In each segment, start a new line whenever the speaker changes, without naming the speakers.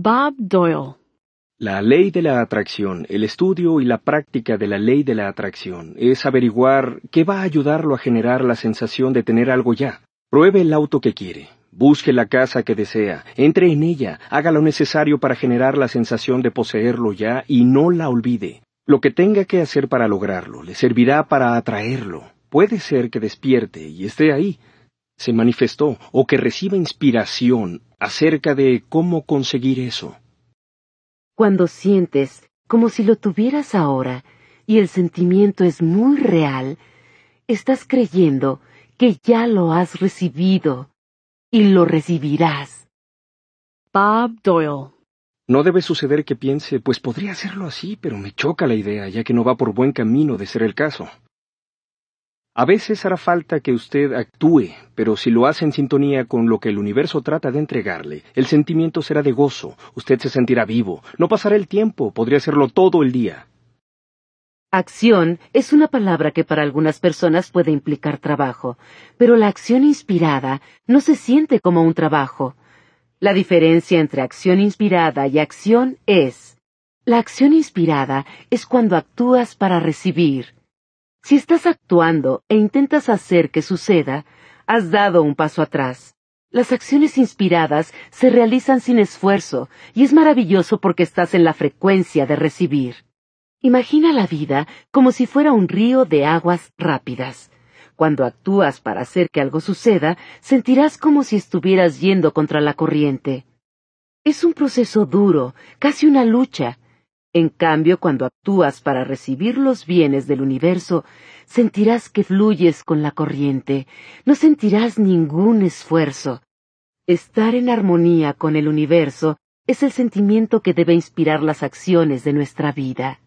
Bob Doyle.
La ley de la atracción, el estudio y la práctica de la ley de la atracción es averiguar qué va a ayudarlo a generar la sensación de tener algo ya. Pruebe el auto que quiere, busque la casa que desea, entre en ella, haga lo necesario para generar la sensación de poseerlo ya y no la olvide. Lo que tenga que hacer para lograrlo le servirá para atraerlo. Puede ser que despierte y esté ahí, se manifestó o que reciba inspiración acerca de cómo conseguir eso.
Cuando sientes como si lo tuvieras ahora y el sentimiento es muy real, estás creyendo que ya lo has recibido y lo recibirás.
Bob Doyle.
No debe suceder que piense, pues podría hacerlo así, pero me choca la idea, ya que no va por buen camino de ser el caso. A veces hará falta que usted actúe, pero si lo hace en sintonía con lo que el universo trata de entregarle, el sentimiento será de gozo, usted se sentirá vivo, no pasará el tiempo, podría hacerlo todo el día.
Acción es una palabra que para algunas personas puede implicar trabajo, pero la acción inspirada no se siente como un trabajo. La diferencia entre acción inspirada y acción es, la acción inspirada es cuando actúas para recibir, si estás actuando e intentas hacer que suceda, has dado un paso atrás. Las acciones inspiradas se realizan sin esfuerzo y es maravilloso porque estás en la frecuencia de recibir. Imagina la vida como si fuera un río de aguas rápidas. Cuando actúas para hacer que algo suceda, sentirás como si estuvieras yendo contra la corriente. Es un proceso duro, casi una lucha, en cambio, cuando actúas para recibir los bienes del universo, sentirás que fluyes con la corriente, no sentirás ningún esfuerzo. Estar en armonía con el universo es el sentimiento que debe inspirar las acciones de nuestra vida.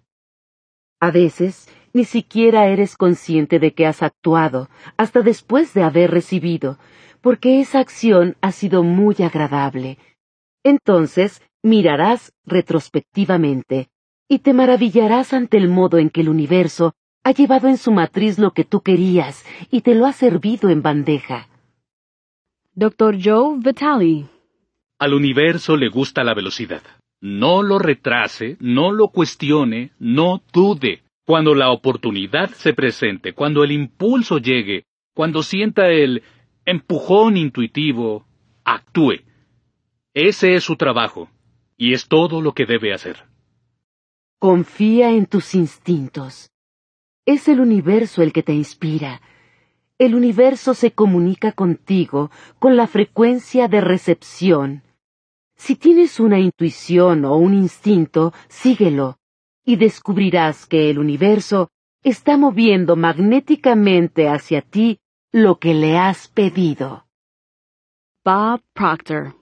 A veces, ni siquiera eres consciente de que has actuado hasta después de haber recibido, porque esa acción ha sido muy agradable. Entonces, mirarás retrospectivamente y te maravillarás ante el modo en que el universo ha llevado en su matriz lo que tú querías y te lo ha servido en bandeja.
Dr. Joe Vitale.
Al universo le gusta la velocidad. No lo retrase, no lo cuestione, no dude. Cuando la oportunidad se presente, cuando el impulso llegue, cuando sienta el empujón intuitivo, actúe. Ese es su trabajo, y es todo lo que debe hacer.
Confía en tus instintos. Es el universo el que te inspira. El universo se comunica contigo con la frecuencia de recepción. Si tienes una intuición o un instinto, síguelo, y descubrirás que el universo está moviendo magnéticamente hacia ti lo que le has pedido.
Bob Proctor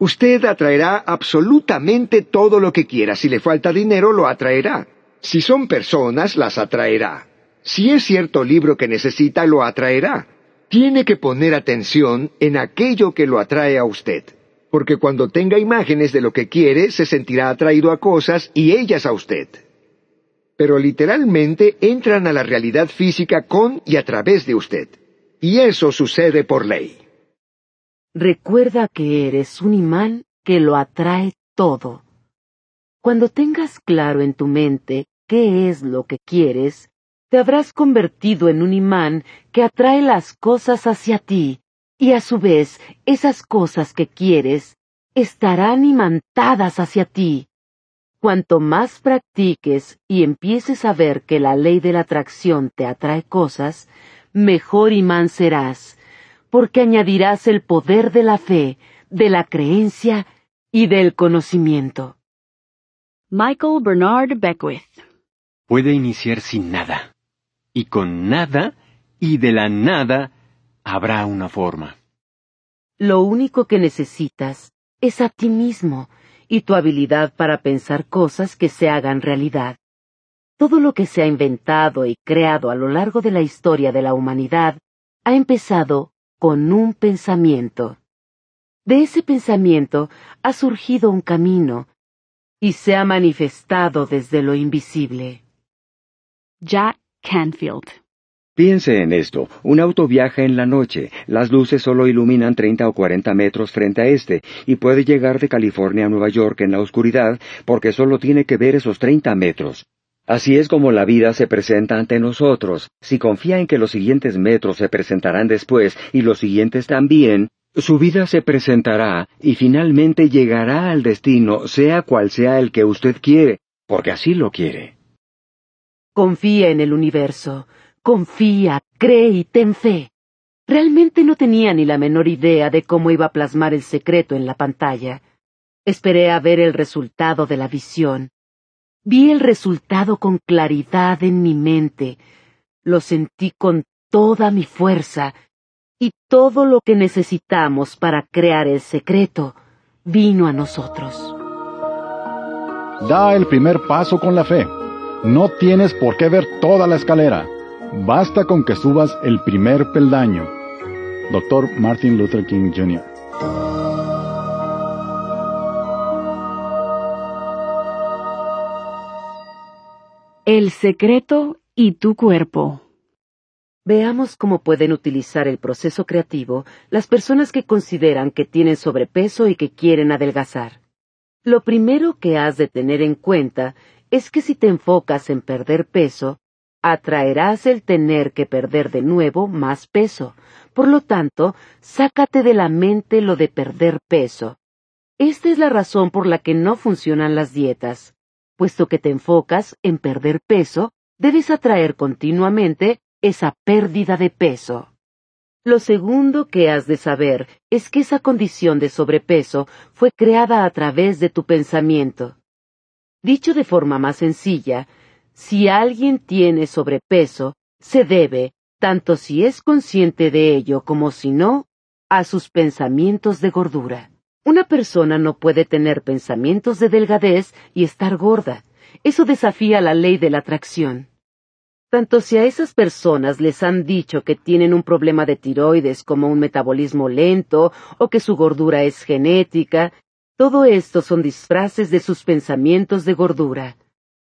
Usted atraerá absolutamente todo lo que quiera. Si le falta dinero, lo atraerá. Si son personas, las atraerá. Si es cierto libro que necesita, lo atraerá. Tiene que poner atención en aquello que lo atrae a usted. Porque cuando tenga imágenes de lo que quiere, se sentirá atraído a cosas y ellas a usted. Pero literalmente entran a la realidad física con y a través de usted. Y eso sucede por ley.
Recuerda que eres un imán que lo atrae todo. Cuando tengas claro en tu mente qué es lo que quieres, te habrás convertido en un imán que atrae las cosas hacia ti, y a su vez esas cosas que quieres estarán imantadas hacia ti. Cuanto más practiques y empieces a ver que la ley de la atracción te atrae cosas, mejor imán serás, porque añadirás el poder de la fe, de la creencia y del conocimiento.
Michael Bernard Beckwith.
Puede iniciar sin nada, y con nada y de la nada habrá una forma.
Lo único que necesitas es a ti mismo y tu habilidad para pensar cosas que se hagan realidad. Todo lo que se ha inventado y creado a lo largo de la historia de la humanidad ha empezado con un pensamiento. De ese pensamiento ha surgido un camino y se ha manifestado desde lo invisible.
Jack Canfield.
Piense en esto. Un auto viaja en la noche. Las luces solo iluminan 30 o 40 metros frente a este y puede llegar de California a Nueva York en la oscuridad porque solo tiene que ver esos 30 metros. Así es como la vida se presenta ante nosotros. Si confía en que los siguientes metros se presentarán después y los siguientes también, su vida se presentará y finalmente llegará al destino, sea cual sea el que usted quiere, porque así lo quiere.
Confía en el universo. Confía, cree y ten fe. Realmente no tenía ni la menor idea de cómo iba a plasmar el secreto en la pantalla. Esperé a ver el resultado de la visión. Vi el resultado con claridad en mi mente. Lo sentí con toda mi fuerza. Y todo lo que necesitamos para crear el secreto vino a nosotros.
Da el primer paso con la fe. No tienes por qué ver toda la escalera. Basta con que subas el primer peldaño. Dr. Martin Luther King Jr.
El secreto y tu cuerpo.
Veamos cómo pueden utilizar el proceso creativo las personas que consideran que tienen sobrepeso y que quieren adelgazar. Lo primero que has de tener en cuenta es que si te enfocas en perder peso, atraerás el tener que perder de nuevo más peso. Por lo tanto, sácate de la mente lo de perder peso. Esta es la razón por la que no funcionan las dietas. Puesto que te enfocas en perder peso, debes atraer continuamente esa pérdida de peso. Lo segundo que has de saber es que esa condición de sobrepeso fue creada a través de tu pensamiento. Dicho de forma más sencilla, si alguien tiene sobrepeso, se debe, tanto si es consciente de ello como si no, a sus pensamientos de gordura. Una persona no puede tener pensamientos de delgadez y estar gorda. Eso desafía la ley de la atracción. Tanto si a esas personas les han dicho que tienen un problema de tiroides como un metabolismo lento o que su gordura es genética, todo esto son disfraces de sus pensamientos de gordura.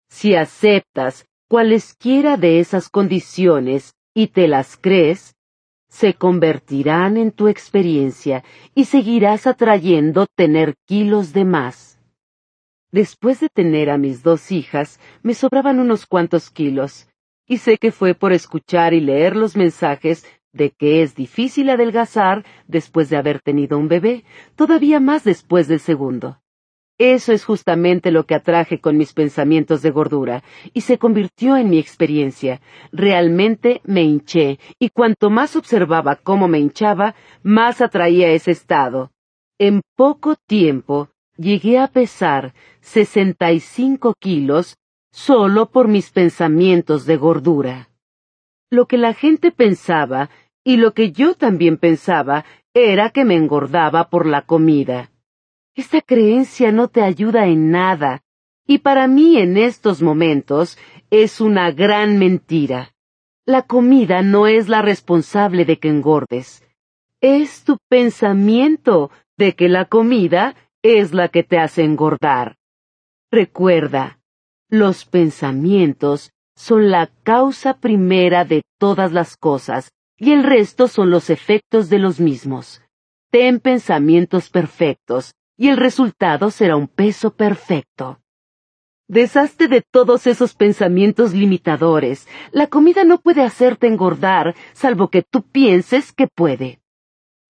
Si aceptas cualesquiera de esas condiciones y te las crees, se convertirán en tu experiencia y seguirás atrayendo tener kilos de más. Después de tener a mis dos hijas, me sobraban unos cuantos kilos, y sé que fue por escuchar y leer los mensajes de que es difícil adelgazar después de haber tenido un bebé, todavía más después del segundo. Eso es justamente lo que atraje con mis pensamientos de gordura, y se convirtió en mi experiencia. Realmente me hinché, y cuanto más observaba cómo me hinchaba, más atraía ese estado. En poco tiempo llegué a pesar sesenta y cinco kilos solo por mis pensamientos de gordura. Lo que la gente pensaba, y lo que yo también pensaba, era que me engordaba por la comida. Esta creencia no te ayuda en nada, y para mí en estos momentos es una gran mentira. La comida no es la responsable de que engordes. Es tu pensamiento de que la comida es la que te hace engordar. Recuerda, los pensamientos son la causa primera de todas las cosas, y el resto son los efectos de los mismos. Ten pensamientos perfectos, y el resultado será un peso perfecto. Deshazte de todos esos pensamientos limitadores. La comida no puede hacerte engordar, salvo que tú pienses que puede.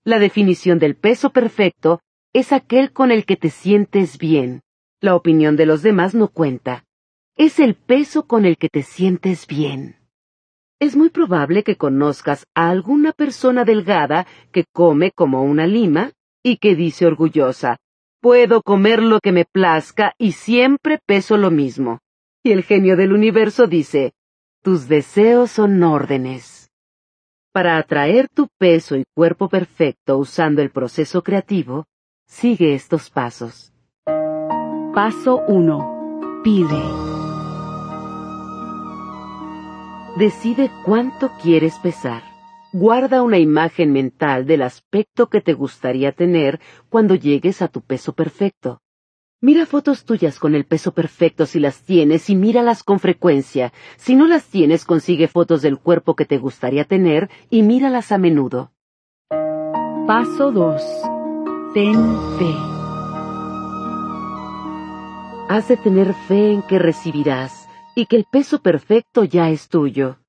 La definición del peso perfecto es aquel con el que te sientes bien. La opinión de los demás no cuenta. Es el peso con el que te sientes bien. Es muy probable que conozcas a alguna persona delgada que come como una lima y que dice orgullosa, Puedo comer lo que me plazca y siempre peso lo mismo. Y el genio del universo dice, tus deseos son órdenes. Para atraer tu peso y cuerpo perfecto usando el proceso creativo, Sigue estos pasos.
Paso 1. Pide.
Decide cuánto quieres pesar. Guarda una imagen mental del aspecto que te gustaría tener cuando llegues a tu peso perfecto. Mira fotos tuyas con el peso perfecto si las tienes y míralas con frecuencia. Si no las tienes, consigue fotos del cuerpo que te gustaría tener y míralas a menudo.
Paso 2. Ten fe.
Has de tener fe en que recibirás y que el peso perfecto ya es tuyo.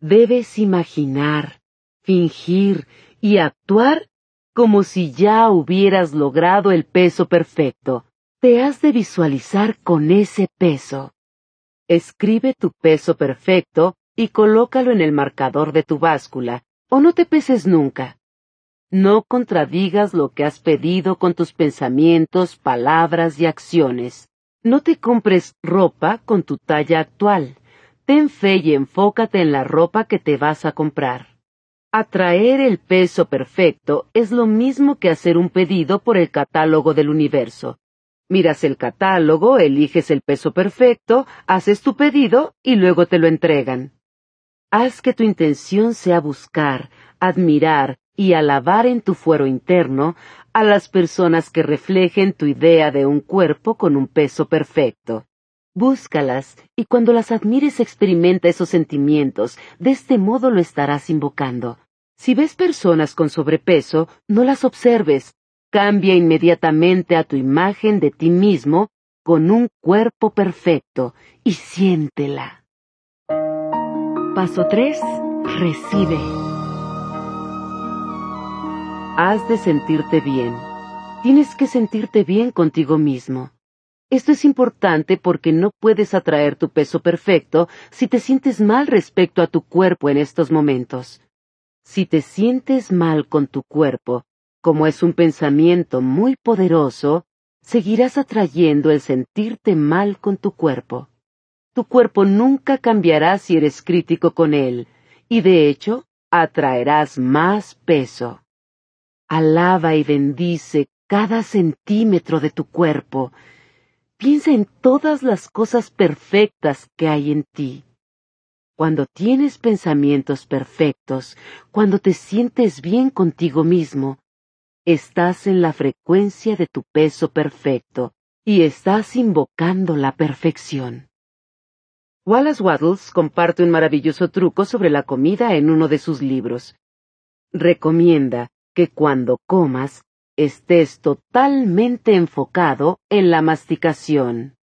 Debes imaginar, fingir y actuar como si ya hubieras logrado el peso perfecto. Te has de visualizar con ese peso. Escribe tu peso perfecto y colócalo en el marcador de tu báscula, o no te peses nunca. No contradigas lo que has pedido con tus pensamientos, palabras y acciones. No te compres ropa con tu talla actual. Ten fe y enfócate en la ropa que te vas a comprar. Atraer el peso perfecto es lo mismo que hacer un pedido por el catálogo del universo. Miras el catálogo, eliges el peso perfecto, haces tu pedido y luego te lo entregan. Haz que tu intención sea buscar, admirar y alabar en tu fuero interno a las personas que reflejen tu idea de un cuerpo con un peso perfecto. Búscalas y cuando las admires experimenta esos sentimientos, de este modo lo estarás invocando. Si ves personas con sobrepeso, no las observes. Cambia inmediatamente a tu imagen de ti mismo con un cuerpo perfecto y siéntela.
Paso 3. Recibe.
Has de sentirte bien. Tienes que sentirte bien contigo mismo. Esto es importante porque no puedes atraer tu peso perfecto si te sientes mal respecto a tu cuerpo en estos momentos. Si te sientes mal con tu cuerpo, como es un pensamiento muy poderoso, seguirás atrayendo el sentirte mal con tu cuerpo. Tu cuerpo nunca cambiará si eres crítico con él, y de hecho, atraerás más peso. Alaba y bendice cada centímetro de tu cuerpo. Piensa en todas las cosas perfectas que hay en ti. Cuando tienes pensamientos perfectos, cuando te sientes bien contigo mismo, estás en la frecuencia de tu peso perfecto y estás invocando la perfección. Wallace Waddles comparte un maravilloso truco sobre la comida en uno de sus libros. Recomienda que cuando comas estés totalmente enfocado en la masticación,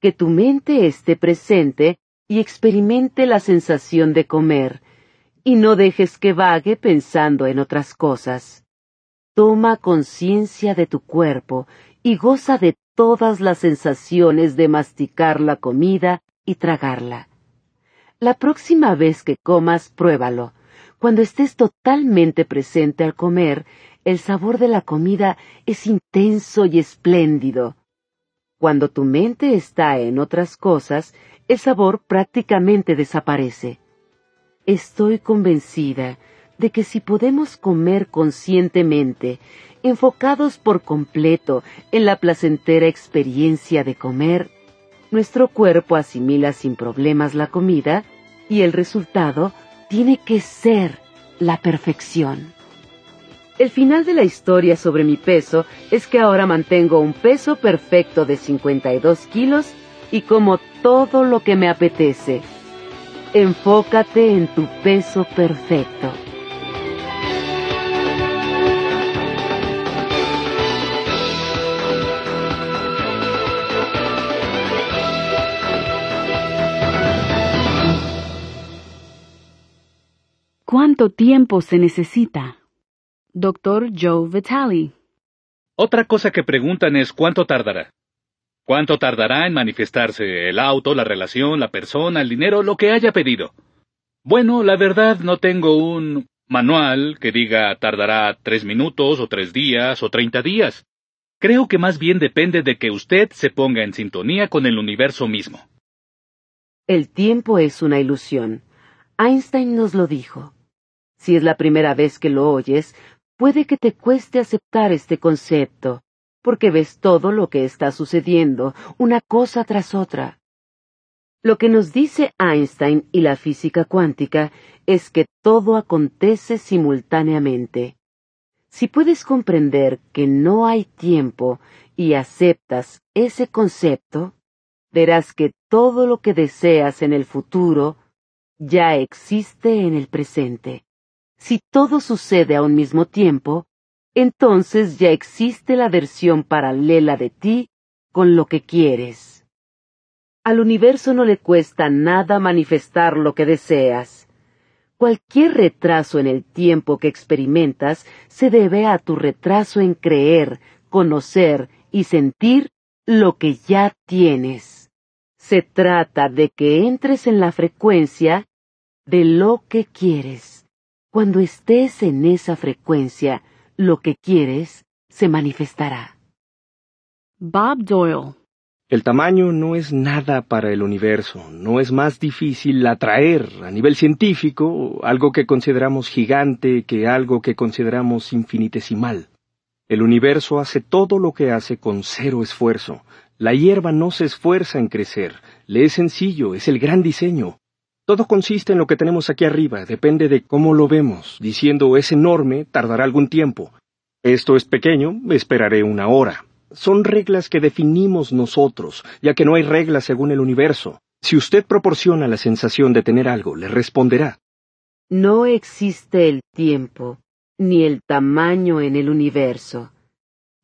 que tu mente esté presente y experimente la sensación de comer, y no dejes que vague pensando en otras cosas. Toma conciencia de tu cuerpo y goza de todas las sensaciones de masticar la comida y tragarla. La próxima vez que comas, pruébalo. Cuando estés totalmente presente al comer, el sabor de la comida es intenso y espléndido. Cuando tu mente está en otras cosas, el sabor prácticamente desaparece. Estoy convencida de que si podemos comer conscientemente, enfocados por completo en la placentera experiencia de comer, nuestro cuerpo asimila sin problemas la comida y el resultado tiene que ser la perfección. El final de la historia sobre mi peso es que ahora mantengo un peso perfecto de 52 kilos y como todo lo que me apetece. Enfócate en tu peso perfecto.
¿Cuánto tiempo se necesita? Doctor Joe Vitale.
Otra cosa que preguntan es cuánto tardará. ¿Cuánto tardará en manifestarse el auto, la relación, la persona, el dinero, lo que haya pedido? Bueno, la verdad no tengo un manual que diga tardará tres minutos o tres días o treinta días. Creo que más bien depende de que usted se ponga en sintonía con el universo mismo.
El tiempo es una ilusión. Einstein nos lo dijo. Si es la primera vez que lo oyes, puede que te cueste aceptar este concepto, porque ves todo lo que está sucediendo, una cosa tras otra. Lo que nos dice Einstein y la física cuántica es que todo acontece simultáneamente. Si puedes comprender que no hay tiempo y aceptas ese concepto, verás que todo lo que deseas en el futuro ya existe en el presente. Si todo sucede a un mismo tiempo, entonces ya existe la versión paralela de ti con lo que quieres. Al universo no le cuesta nada manifestar lo que deseas. Cualquier retraso en el tiempo que experimentas se debe a tu retraso en creer, conocer y sentir lo que ya tienes. Se trata de que entres en la frecuencia de lo que quieres. Cuando estés en esa frecuencia, lo que quieres se manifestará.
Bob Doyle.
El tamaño no es nada para el universo, no es más difícil atraer a nivel científico algo que consideramos gigante que algo que consideramos infinitesimal. El universo hace todo lo que hace con cero esfuerzo. La hierba no se esfuerza en crecer, le es sencillo, es el gran diseño. Todo consiste en lo que tenemos aquí arriba, depende de cómo lo vemos. Diciendo es enorme, tardará algún tiempo. Esto es pequeño, esperaré una hora. Son reglas que definimos nosotros, ya que no hay reglas según el universo. Si usted proporciona la sensación de tener algo, le responderá.
No existe el tiempo, ni el tamaño en el universo.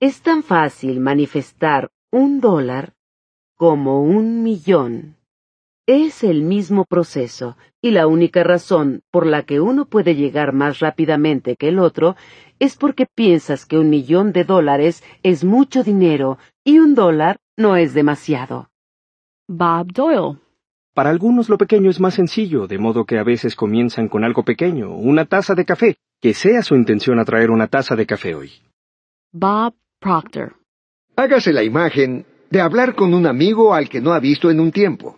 Es tan fácil manifestar un dólar como un millón. Es el mismo proceso, y la única razón por la que uno puede llegar más rápidamente que el otro es porque piensas que un millón de dólares es mucho dinero y un dólar no es demasiado.
Bob Doyle.
Para algunos lo pequeño es más sencillo, de modo que a veces comienzan con algo pequeño, una taza de café, que sea su intención atraer una taza de café hoy.
Bob Proctor.
Hágase la imagen de hablar con un amigo al que no ha visto en un tiempo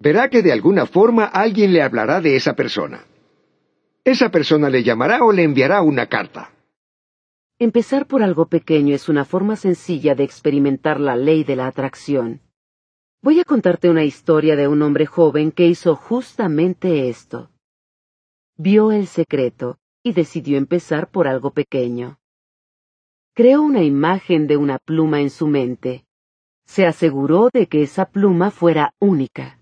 verá que de alguna forma alguien le hablará de esa persona. Esa persona le llamará o le enviará una carta.
Empezar por algo pequeño es una forma sencilla de experimentar la ley de la atracción. Voy a contarte una historia de un hombre joven que hizo justamente esto. Vio el secreto y decidió empezar por algo pequeño. Creó una imagen de una pluma en su mente. Se aseguró de que esa pluma fuera única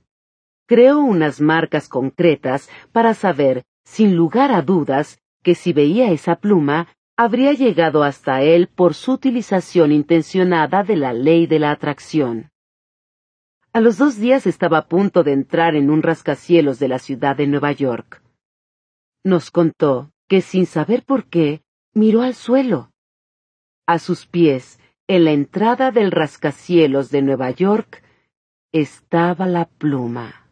creó unas marcas concretas para saber, sin lugar a dudas, que si veía esa pluma, habría llegado hasta él por su utilización intencionada de la ley de la atracción. A los dos días estaba a punto de entrar en un rascacielos de la ciudad de Nueva York. Nos contó que sin saber por qué, miró al suelo. A sus pies, en la entrada del rascacielos de Nueva York, estaba la pluma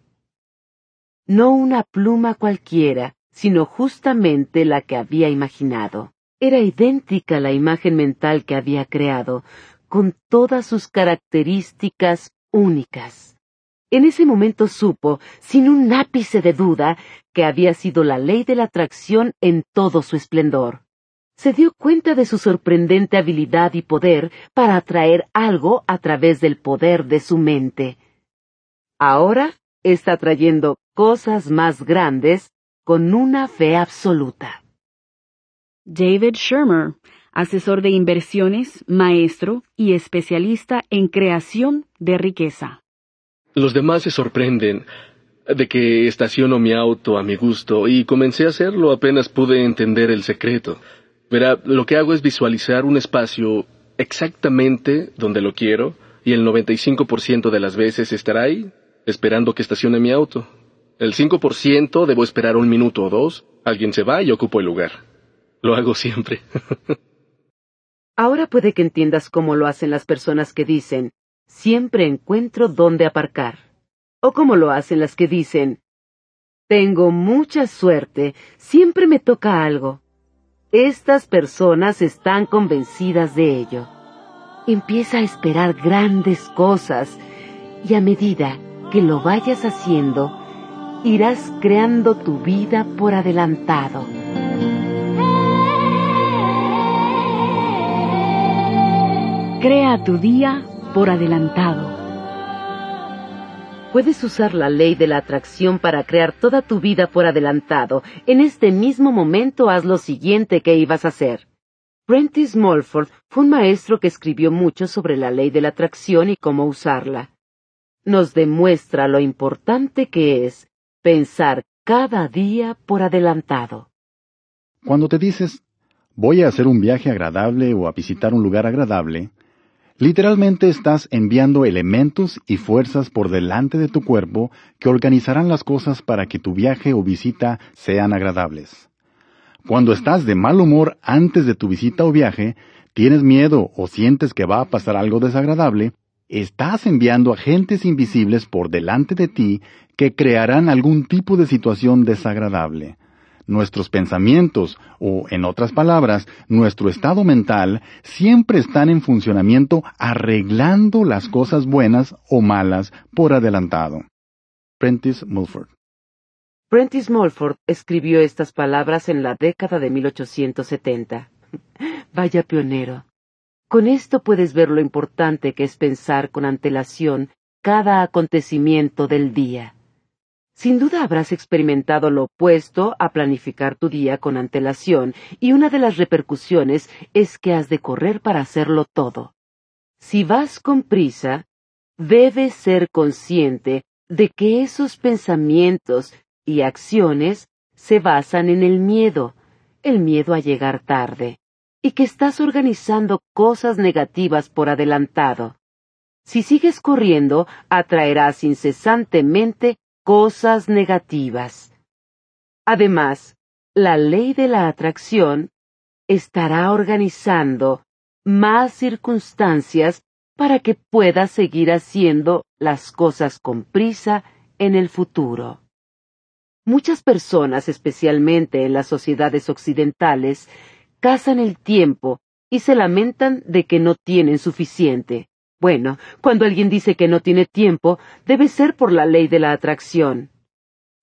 no una pluma cualquiera, sino justamente la que había imaginado. Era idéntica a la imagen mental que había creado, con todas sus características únicas. En ese momento supo, sin un ápice de duda, que había sido la ley de la atracción en todo su esplendor. Se dio cuenta de su sorprendente habilidad y poder para atraer algo a través del poder de su mente. Ahora está trayendo cosas más grandes con una fe absoluta.
David Shermer, asesor de inversiones, maestro y especialista en creación de riqueza.
Los demás se sorprenden de que estaciono mi auto a mi gusto y comencé a hacerlo apenas pude entender el secreto. Verá, lo que hago es visualizar un espacio exactamente donde lo quiero y el 95% de las veces estará ahí, esperando que estacione mi auto. El 5% debo esperar un minuto o dos, alguien se va y ocupo el lugar. Lo hago siempre.
Ahora puede que entiendas cómo lo hacen las personas que dicen, siempre encuentro dónde aparcar. O cómo lo hacen las que dicen, tengo mucha suerte, siempre me toca algo. Estas personas están convencidas de ello. Empieza a esperar grandes cosas y a medida que lo vayas haciendo, irás creando tu vida por adelantado.
Crea tu día por adelantado.
Puedes usar la ley de la atracción para crear toda tu vida por adelantado. En este mismo momento haz lo siguiente que ibas a hacer. Prentice Mulford fue un maestro que escribió mucho sobre la ley de la atracción y cómo usarla. Nos demuestra lo importante que es pensar cada día por adelantado.
Cuando te dices, voy a hacer un viaje agradable o a visitar un lugar agradable, literalmente estás enviando elementos y fuerzas por delante de tu cuerpo que organizarán las cosas para que tu viaje o visita sean agradables. Cuando estás de mal humor antes de tu visita o viaje, tienes miedo o sientes que va a pasar algo desagradable, estás enviando agentes invisibles por delante de ti que crearán algún tipo de situación desagradable. Nuestros pensamientos, o en otras palabras, nuestro estado mental, siempre están en funcionamiento arreglando las cosas buenas o malas por adelantado. Prentice Mulford
Prentice Mulford escribió estas palabras en la década de 1870. Vaya pionero. Con esto puedes ver lo importante que es pensar con antelación cada acontecimiento del día. Sin duda habrás experimentado lo opuesto a planificar tu día con antelación, y una de las repercusiones es que has de correr para hacerlo todo. Si vas con prisa, debes ser consciente de que esos pensamientos y acciones se basan en el miedo, el miedo a llegar tarde, y que estás organizando cosas negativas por adelantado. Si sigues corriendo, atraerás incesantemente cosas negativas. Además, la ley de la atracción estará organizando más circunstancias para que puedas seguir haciendo las cosas con prisa en el futuro. Muchas personas, especialmente en las sociedades occidentales, cazan el tiempo y se lamentan de que no tienen suficiente. Bueno, cuando alguien dice que no tiene tiempo, debe ser por la ley de la atracción.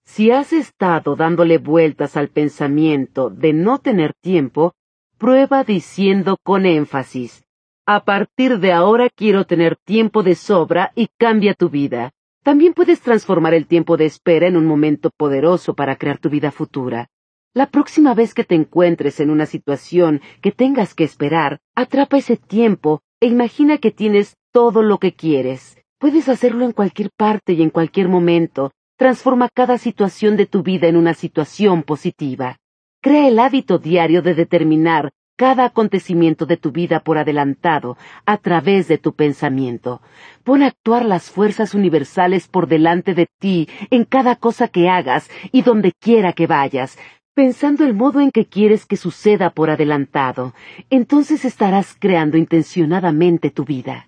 Si has estado dándole vueltas al pensamiento de no tener tiempo, prueba diciendo con énfasis, a partir de ahora quiero tener tiempo de sobra y cambia tu vida. También puedes transformar el tiempo de espera en un momento poderoso para crear tu vida futura. La próxima vez que te encuentres en una situación que tengas que esperar, atrapa ese tiempo e imagina que tienes todo lo que quieres. Puedes hacerlo en cualquier parte y en cualquier momento. Transforma cada situación de tu vida en una situación positiva. Crea el hábito diario de determinar cada acontecimiento de tu vida por adelantado a través de tu pensamiento. Pon a actuar las fuerzas universales por delante de ti en cada cosa que hagas y donde quiera que vayas pensando el modo en que quieres que suceda por adelantado, entonces estarás creando intencionadamente tu vida.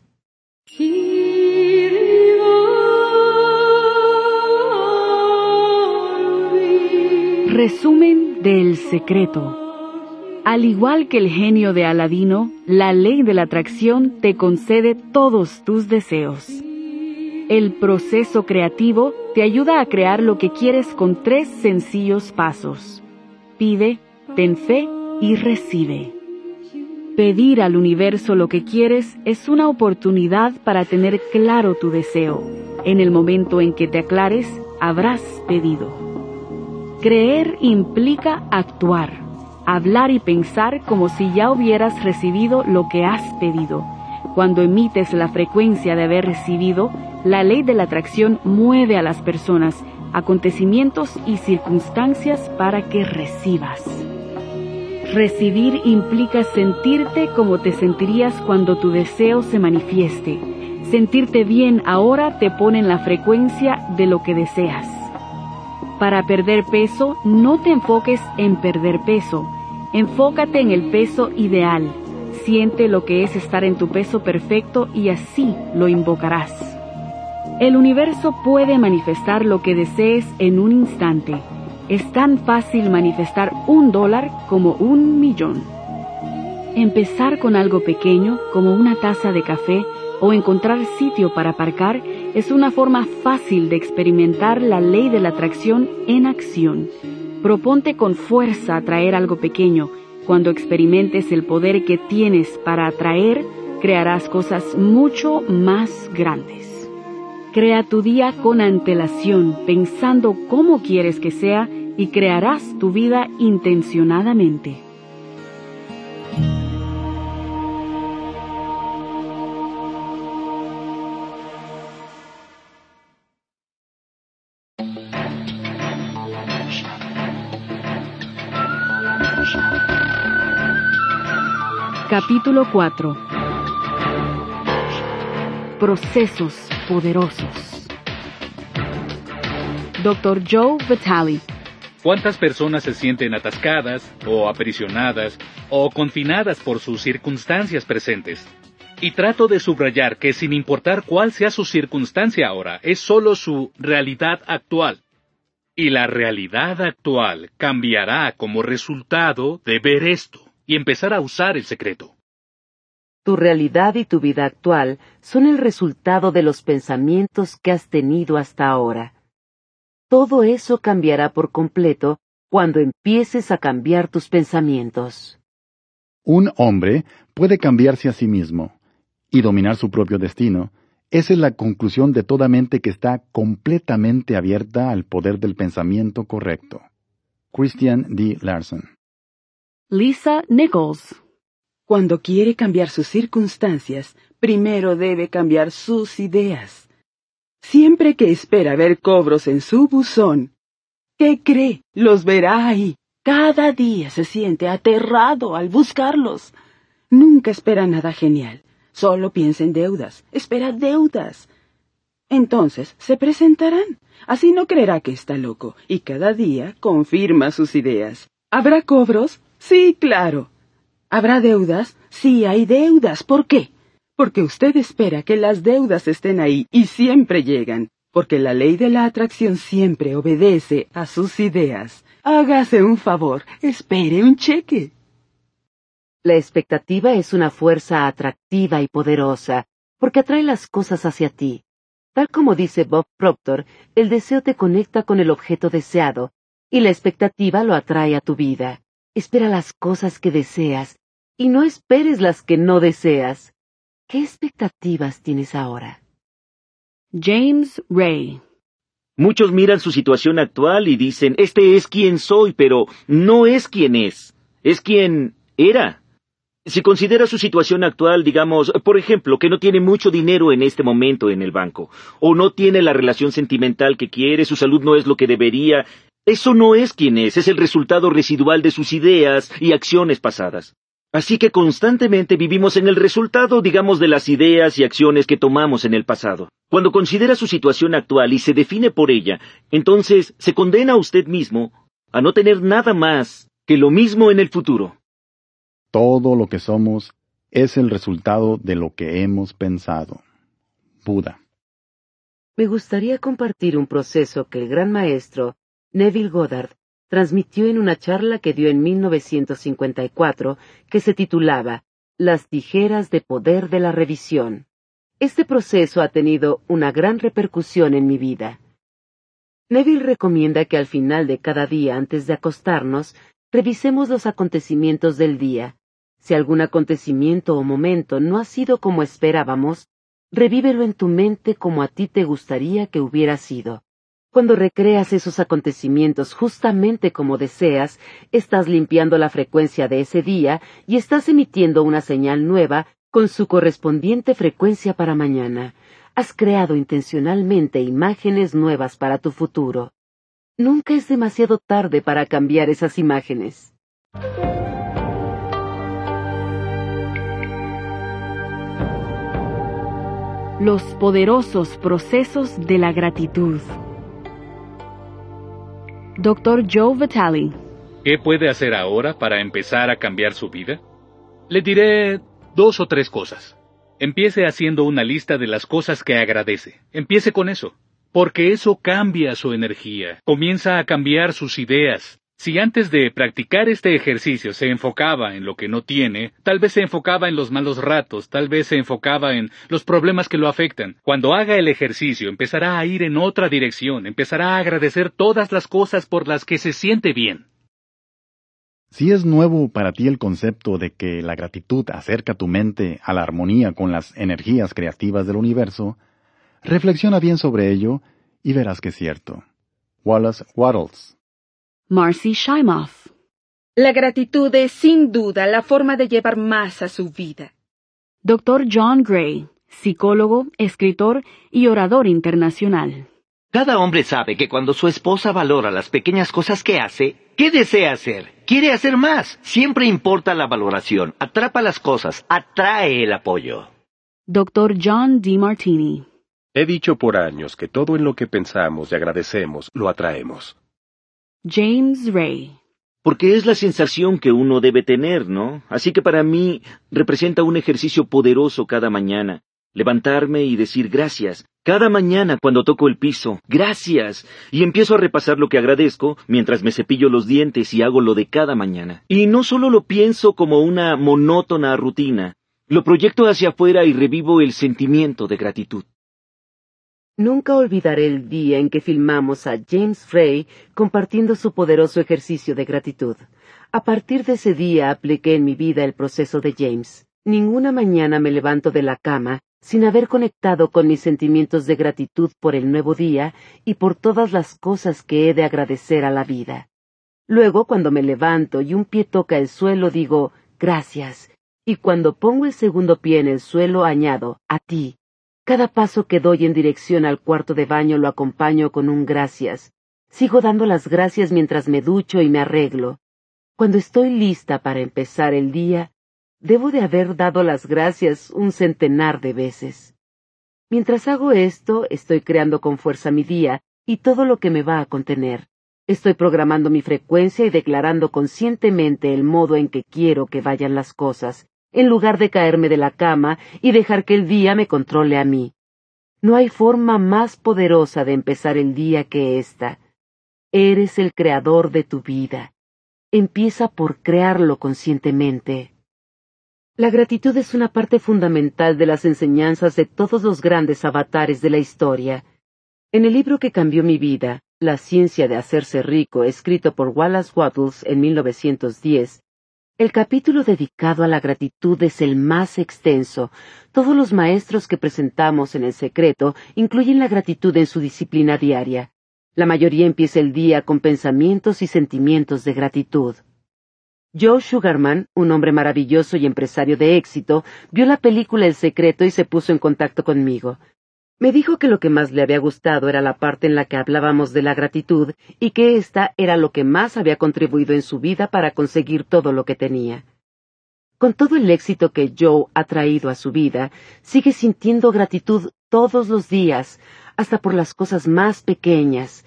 Resumen del secreto. Al igual que el genio de Aladino, la ley de la atracción te concede todos tus deseos. El proceso creativo te ayuda a crear lo que quieres con tres sencillos pasos. Pide, ten fe y recibe. Pedir al universo lo que quieres es una oportunidad para tener claro tu deseo. En el momento en que te aclares, habrás pedido. Creer implica actuar, hablar y pensar como si ya hubieras recibido lo que has pedido. Cuando emites la frecuencia de haber recibido, la ley de la atracción mueve a las personas acontecimientos y circunstancias para que recibas. Recibir implica sentirte como te sentirías cuando tu deseo se manifieste. Sentirte bien ahora te pone en la frecuencia de lo que deseas. Para perder peso, no te enfoques en perder peso, enfócate en el peso ideal. Siente lo que es estar en tu peso perfecto y así lo invocarás. El universo puede manifestar lo que desees en un instante. Es tan fácil manifestar un dólar como un millón. Empezar con algo pequeño, como una taza de café, o encontrar sitio para aparcar, es una forma fácil de experimentar la ley de la atracción en acción. Proponte con fuerza atraer algo pequeño. Cuando experimentes el poder que tienes para atraer, crearás cosas mucho más grandes. Crea tu día con antelación, pensando cómo quieres que sea y crearás tu vida intencionadamente. Capítulo 4 Procesos poderosos Dr. Joe Vitale
¿Cuántas personas se sienten atascadas o aprisionadas o confinadas por sus circunstancias presentes? Y trato de subrayar que sin importar cuál sea su circunstancia ahora, es solo su realidad actual. Y la realidad actual cambiará como resultado de ver esto y empezar a usar el secreto.
Tu realidad y tu vida actual son el resultado de los pensamientos que has tenido hasta ahora. Todo eso cambiará por completo cuando empieces a cambiar tus pensamientos.
Un hombre puede cambiarse a sí mismo y dominar su propio destino. Esa es la conclusión de toda mente que está completamente abierta al poder del pensamiento correcto. Christian D. Larson
Lisa Nichols.
Cuando quiere cambiar sus circunstancias, primero debe cambiar sus ideas. Siempre que espera ver cobros en su buzón, ¿qué cree? Los verá ahí. Cada día se siente aterrado al buscarlos. Nunca espera nada genial. Solo piensa en deudas. Espera deudas. Entonces se presentarán. Así no creerá que está loco, y cada día confirma sus ideas. ¿Habrá cobros? Sí, claro. ¿Habrá deudas? Sí, hay deudas. ¿Por qué? Porque usted espera que las deudas estén ahí y siempre llegan, porque la ley de la atracción siempre obedece a sus ideas. Hágase un favor, espere un cheque.
La expectativa es una fuerza atractiva y poderosa, porque atrae las cosas hacia ti. Tal como dice Bob Proctor, el deseo te conecta con el objeto deseado, y la expectativa lo atrae a tu vida. Espera las cosas que deseas y no esperes las que no deseas. ¿Qué expectativas tienes ahora?
James Ray
Muchos miran su situación actual y dicen, este es quien soy, pero no es quien es, es quien era. Si considera su situación actual, digamos, por ejemplo, que no tiene mucho dinero en este momento en el banco, o no tiene la relación sentimental que quiere, su salud no es lo que debería, eso no es quien es, es el resultado residual de sus ideas y acciones pasadas. Así que constantemente vivimos en el resultado, digamos, de las ideas y acciones que tomamos en el pasado. Cuando considera su situación actual y se define por ella, entonces se condena a usted mismo a no tener nada más que lo mismo en el futuro.
Todo lo que somos es el resultado de lo que hemos pensado. Buda.
Me gustaría compartir un proceso que el gran maestro Neville Goddard transmitió en una charla que dio en 1954 que se titulaba Las tijeras de poder de la revisión. Este proceso ha tenido una gran repercusión en mi vida. Neville recomienda que al final de cada día antes de acostarnos, revisemos los acontecimientos del día. Si algún acontecimiento o momento no ha sido como esperábamos, revívelo en tu mente como a ti te gustaría que hubiera sido. Cuando recreas esos acontecimientos justamente como deseas, estás limpiando la frecuencia de ese día y estás emitiendo una señal nueva con su correspondiente frecuencia para mañana. Has creado intencionalmente imágenes nuevas para tu futuro. Nunca es demasiado tarde para cambiar esas imágenes.
Los poderosos procesos de la gratitud. Dr. Joe Vitale.
¿Qué puede hacer ahora para empezar a cambiar su vida? Le diré dos o tres cosas. Empiece haciendo una lista de las cosas que agradece. Empiece con eso. Porque eso cambia su energía, comienza a cambiar sus ideas, si antes de practicar este ejercicio se enfocaba en lo que no tiene, tal vez se enfocaba en los malos ratos, tal vez se enfocaba en los problemas que lo afectan. Cuando haga el ejercicio empezará a ir en otra dirección, empezará a agradecer todas las cosas por las que se siente bien.
Si es nuevo para ti el concepto de que la gratitud acerca tu mente a la armonía con las energías creativas del universo, reflexiona bien sobre ello y verás que es cierto. Wallace Waddles.
Marcy Shimoff.
La gratitud es sin duda la forma de llevar más a su vida.
Dr. John Gray, psicólogo, escritor y orador internacional.
Cada hombre sabe que cuando su esposa valora las pequeñas cosas que hace, ¿qué desea hacer? Quiere hacer más. Siempre importa la valoración. Atrapa las cosas. Atrae el apoyo.
Dr. John D. Martini.
He dicho por años que todo en lo que pensamos y agradecemos lo atraemos.
James Ray.
Porque es la sensación que uno debe tener, ¿no? Así que para mí representa un ejercicio poderoso cada mañana. Levantarme y decir gracias. Cada mañana cuando toco el piso, gracias. Y empiezo a repasar lo que agradezco mientras me cepillo los dientes y hago lo de cada mañana. Y no solo lo pienso como una monótona rutina, lo proyecto hacia afuera y revivo el sentimiento de gratitud.
Nunca olvidaré el día en que filmamos a James Frey compartiendo su poderoso ejercicio de gratitud. A partir de ese día apliqué en mi vida el proceso de James. Ninguna mañana me levanto de la cama sin haber conectado con mis sentimientos de gratitud por el nuevo día y por todas las cosas que he de agradecer a la vida. Luego, cuando me levanto y un pie toca el suelo, digo, gracias, y cuando pongo el segundo pie en el suelo, añado, a ti, cada paso que doy en dirección al cuarto de baño lo acompaño con un gracias. Sigo dando las gracias mientras me ducho y me arreglo. Cuando estoy lista para empezar el día, debo de haber dado las gracias un centenar de veces. Mientras hago esto, estoy creando con fuerza mi día y todo lo que me va a contener. Estoy programando mi frecuencia y declarando conscientemente el modo en que quiero que vayan las cosas, en lugar de caerme de la cama y dejar que el día me controle a mí. No hay forma más poderosa de empezar el día que esta. Eres el creador de tu vida. Empieza por crearlo conscientemente. La gratitud es una parte fundamental de las enseñanzas de todos los grandes avatares de la historia. En el libro que cambió mi vida, La ciencia de hacerse rico, escrito por Wallace Wattles en 1910, el capítulo dedicado a la gratitud es el más extenso. Todos los maestros que presentamos en el secreto incluyen la gratitud en su disciplina diaria. La mayoría empieza el día con pensamientos y sentimientos de gratitud. Joe Sugarman, un hombre maravilloso y empresario de éxito, vio la película El secreto y se puso en contacto conmigo. Me dijo que lo que más le había gustado era la parte en la que hablábamos de la gratitud y que ésta era lo que más había contribuido en su vida para conseguir todo lo que tenía. Con todo el éxito que Joe ha traído a su vida, sigue sintiendo gratitud todos los días, hasta por las cosas más pequeñas.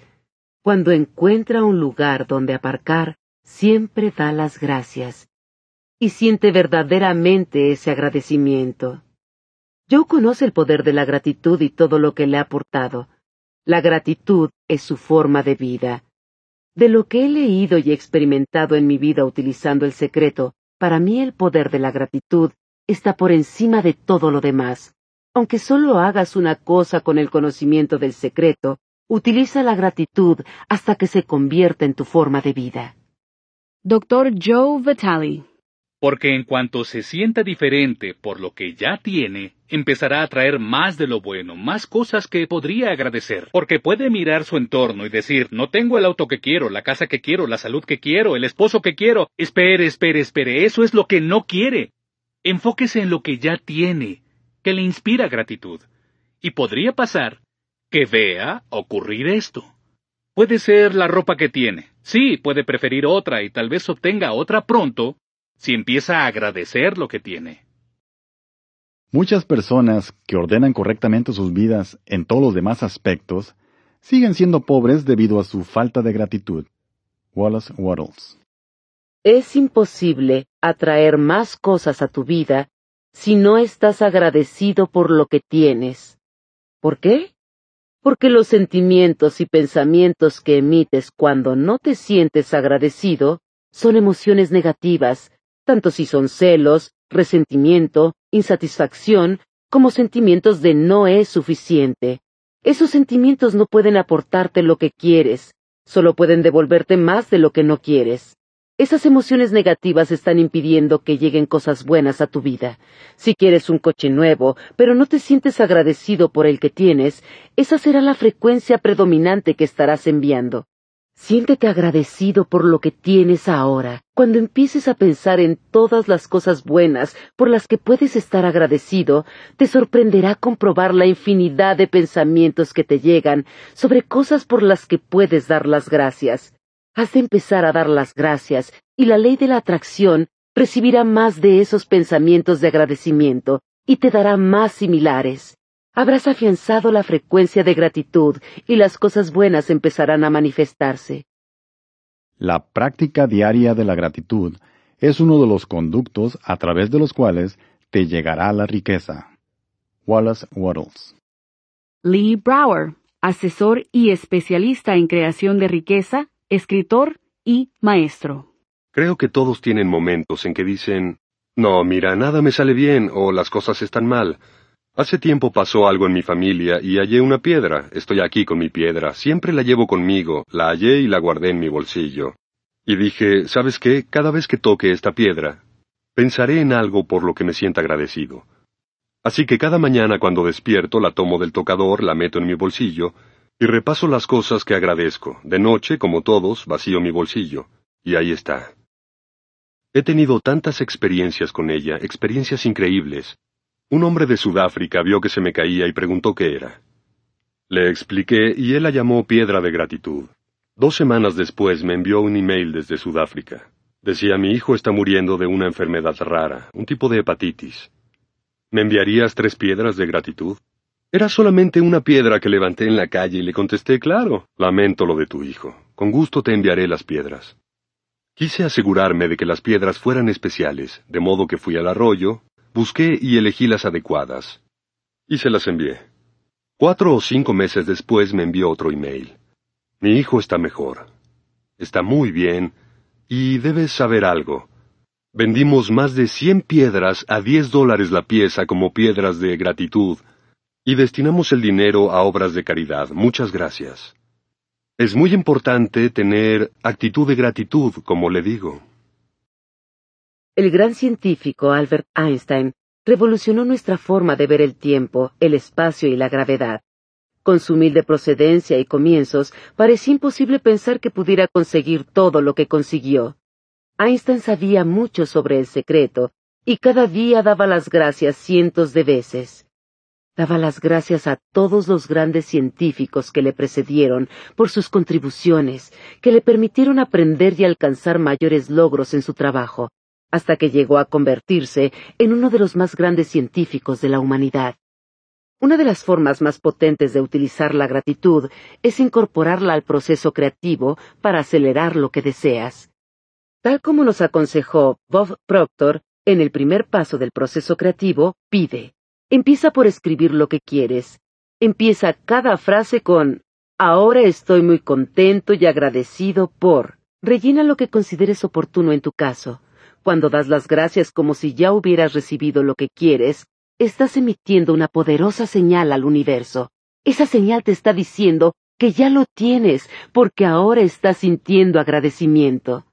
Cuando encuentra un lugar donde aparcar, siempre da las gracias y siente verdaderamente ese agradecimiento. Joe conoce el poder de la gratitud y todo lo que le ha aportado. La gratitud es su forma de vida. De lo que he leído y experimentado en mi vida utilizando el secreto, para mí el poder de la gratitud está por encima de todo lo demás. Aunque solo hagas una cosa con el conocimiento del secreto, utiliza la gratitud hasta que se convierta en tu forma de vida.
Dr. Joe Vitale
porque en cuanto se sienta diferente por lo que ya tiene, empezará a traer más de lo bueno, más cosas que podría agradecer, porque puede mirar su entorno y decir, no tengo el auto que quiero, la casa que quiero, la salud que quiero, el esposo que quiero. Espere, espere, espere, eso es lo que no quiere. Enfóquese en lo que ya tiene, que le inspira gratitud. Y podría pasar que vea ocurrir esto. Puede ser la ropa que tiene. Sí, puede preferir otra y tal vez obtenga otra pronto, si empieza a agradecer lo que tiene.
Muchas personas que ordenan correctamente sus vidas en todos los demás aspectos siguen siendo pobres debido a su falta de gratitud. Wallace Waddles.
Es imposible atraer más cosas a tu vida si no estás agradecido por lo que tienes. ¿Por qué? Porque los sentimientos y pensamientos que emites cuando no te sientes agradecido son emociones negativas tanto si son celos, resentimiento, insatisfacción, como sentimientos de no es suficiente. Esos sentimientos no pueden aportarte lo que quieres, solo pueden devolverte más de lo que no quieres. Esas emociones negativas están impidiendo que lleguen cosas buenas a tu vida. Si quieres un coche nuevo, pero no te sientes agradecido por el que tienes, esa será la frecuencia predominante que estarás enviando. Siéntete agradecido por lo que tienes ahora. Cuando empieces a pensar en todas las cosas buenas por las que puedes estar agradecido, te sorprenderá comprobar la infinidad de pensamientos que te llegan sobre cosas por las que puedes dar las gracias. Has de empezar a dar las gracias, y la ley de la atracción recibirá más de esos pensamientos de agradecimiento y te dará más similares. Habrás afianzado la frecuencia de gratitud y las cosas buenas empezarán a manifestarse.
La práctica diaria de la gratitud es uno de los conductos a través de los cuales te llegará la riqueza. Wallace Waddles.
Lee Brower, asesor y especialista en creación de riqueza, escritor y maestro.
Creo que todos tienen momentos en que dicen, no, mira, nada me sale bien o las cosas están mal. Hace tiempo pasó algo en mi familia y hallé una piedra. Estoy aquí con mi piedra. Siempre la llevo conmigo. La hallé y la guardé en mi bolsillo. Y dije, ¿sabes qué? Cada vez que toque esta piedra, pensaré en algo por lo que me sienta agradecido. Así que cada mañana cuando despierto la tomo del tocador, la meto en mi bolsillo y repaso las cosas que agradezco. De noche, como todos, vacío mi bolsillo. Y ahí está. He tenido tantas experiencias con ella, experiencias increíbles. Un hombre de Sudáfrica vio que se me caía y preguntó qué era. Le expliqué y él la llamó piedra de gratitud. Dos semanas después me envió un email desde Sudáfrica. Decía mi hijo está muriendo de una enfermedad rara, un tipo de hepatitis. ¿Me enviarías tres piedras de gratitud? Era solamente una piedra que levanté en la calle y le contesté, claro, lamento lo de tu hijo. Con gusto te enviaré las piedras. Quise asegurarme de que las piedras fueran especiales, de modo que fui al arroyo, busqué y elegí las adecuadas. Y se las envié. Cuatro o cinco meses después me envió otro email. Mi hijo está mejor. Está muy bien. Y debes saber algo. Vendimos más de cien piedras a diez dólares la pieza como piedras de gratitud y destinamos el dinero a obras de caridad. Muchas gracias. Es muy importante tener actitud de gratitud, como le digo.
El gran científico Albert Einstein revolucionó nuestra forma de ver el tiempo, el espacio y la gravedad. Con su humilde procedencia y comienzos, parecía imposible pensar que pudiera conseguir todo lo que consiguió. Einstein sabía mucho sobre el secreto, y cada día daba las gracias cientos de veces. Daba las gracias a todos los grandes científicos que le precedieron por sus contribuciones, que le permitieron aprender y alcanzar mayores logros en su trabajo, hasta que llegó a convertirse en uno de los más grandes científicos de la humanidad. Una de las formas más potentes de utilizar la gratitud es incorporarla al proceso creativo para acelerar lo que deseas. Tal como nos aconsejó Bob Proctor en el primer paso del proceso creativo, pide. Empieza por escribir lo que quieres. Empieza cada frase con Ahora estoy muy contento y agradecido por. Rellena lo que consideres oportuno en tu caso. Cuando das las gracias como si ya hubieras recibido lo que quieres, estás emitiendo una poderosa señal al universo. Esa señal te está diciendo que ya lo tienes porque ahora estás sintiendo agradecimiento.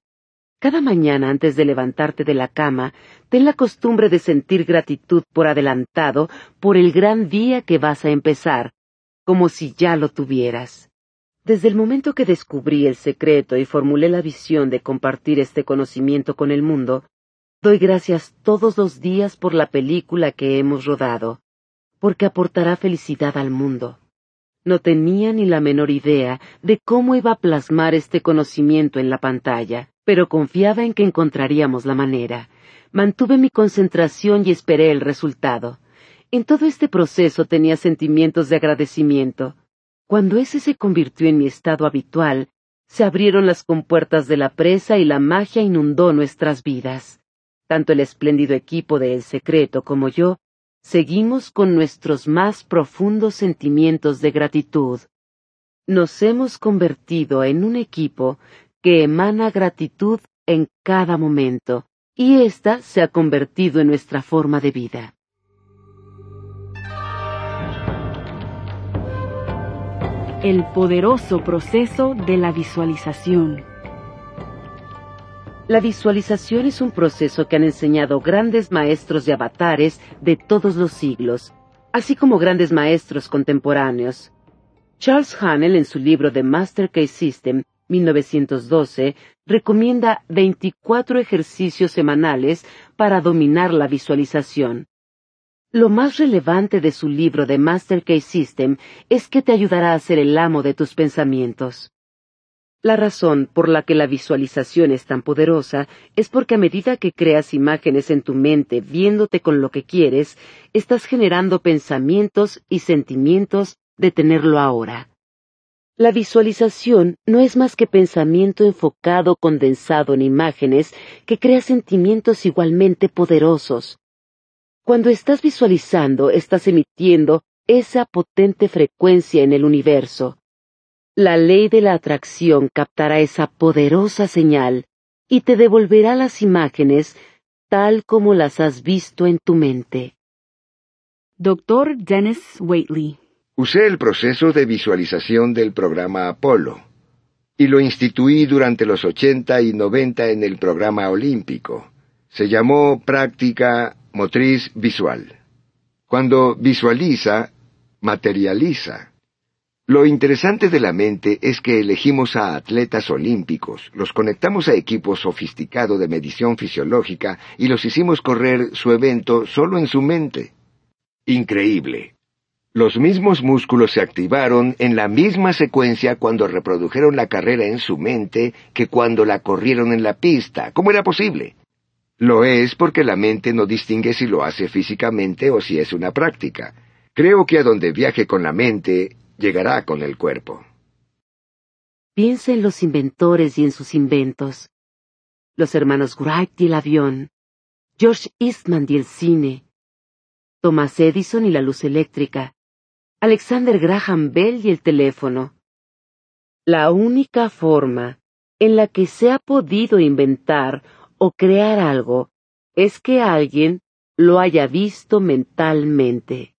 Cada mañana antes de levantarte de la cama, ten la costumbre de sentir gratitud por adelantado por el gran día que vas a empezar, como si ya lo tuvieras. Desde el momento que descubrí el secreto y formulé la visión de compartir este conocimiento con el mundo, doy gracias todos los días por la película que hemos rodado, porque aportará felicidad al mundo. No tenía ni la menor idea de cómo iba a plasmar este conocimiento en la pantalla pero confiaba en que encontraríamos la manera. Mantuve mi concentración y esperé el resultado. En todo este proceso tenía sentimientos de agradecimiento. Cuando ese se convirtió en mi estado habitual, se abrieron las compuertas de la presa y la magia inundó nuestras vidas. Tanto el espléndido equipo de El Secreto como yo seguimos con nuestros más profundos sentimientos de gratitud. Nos hemos convertido en un equipo que emana gratitud en cada momento, y ésta se ha convertido en nuestra forma de vida.
El poderoso proceso de la visualización.
La visualización es un proceso que han enseñado grandes maestros de avatares de todos los siglos, así como grandes maestros contemporáneos. Charles Hanel en su libro The Master Case System, 1912, recomienda 24 ejercicios semanales para dominar la visualización. Lo más relevante de su libro The Master System es que te ayudará a ser el amo de tus pensamientos. La razón por la que la visualización es tan poderosa es porque a medida que creas imágenes en tu mente viéndote con lo que quieres, estás generando pensamientos y sentimientos de tenerlo ahora. La visualización no es más que pensamiento enfocado condensado en imágenes que crea sentimientos igualmente poderosos. Cuando estás visualizando, estás emitiendo esa potente frecuencia en el universo. La ley de la atracción captará esa poderosa señal y te devolverá las imágenes tal como las has visto en tu mente.
Dr. Dennis Waitley
Usé el proceso de visualización del programa Apolo y lo instituí durante los 80 y 90 en el programa olímpico. Se llamó práctica motriz visual. Cuando visualiza, materializa. Lo interesante de la mente es que elegimos a atletas olímpicos, los conectamos a equipos sofisticados de medición fisiológica y los hicimos correr su evento solo en su mente. Increíble. Los mismos músculos se activaron en la misma secuencia cuando reprodujeron la carrera en su mente que cuando la corrieron en la pista. ¿Cómo era posible? Lo es porque la mente no distingue si lo hace físicamente o si es una práctica. Creo que a donde viaje con la mente, llegará con el cuerpo.
Piensa en los inventores y en sus inventos. Los hermanos Wright y el avión, George Eastman y el cine, Thomas Edison y la luz eléctrica, Alexander Graham Bell y el teléfono. La única forma en la que se ha podido inventar o crear algo es que alguien lo haya visto mentalmente.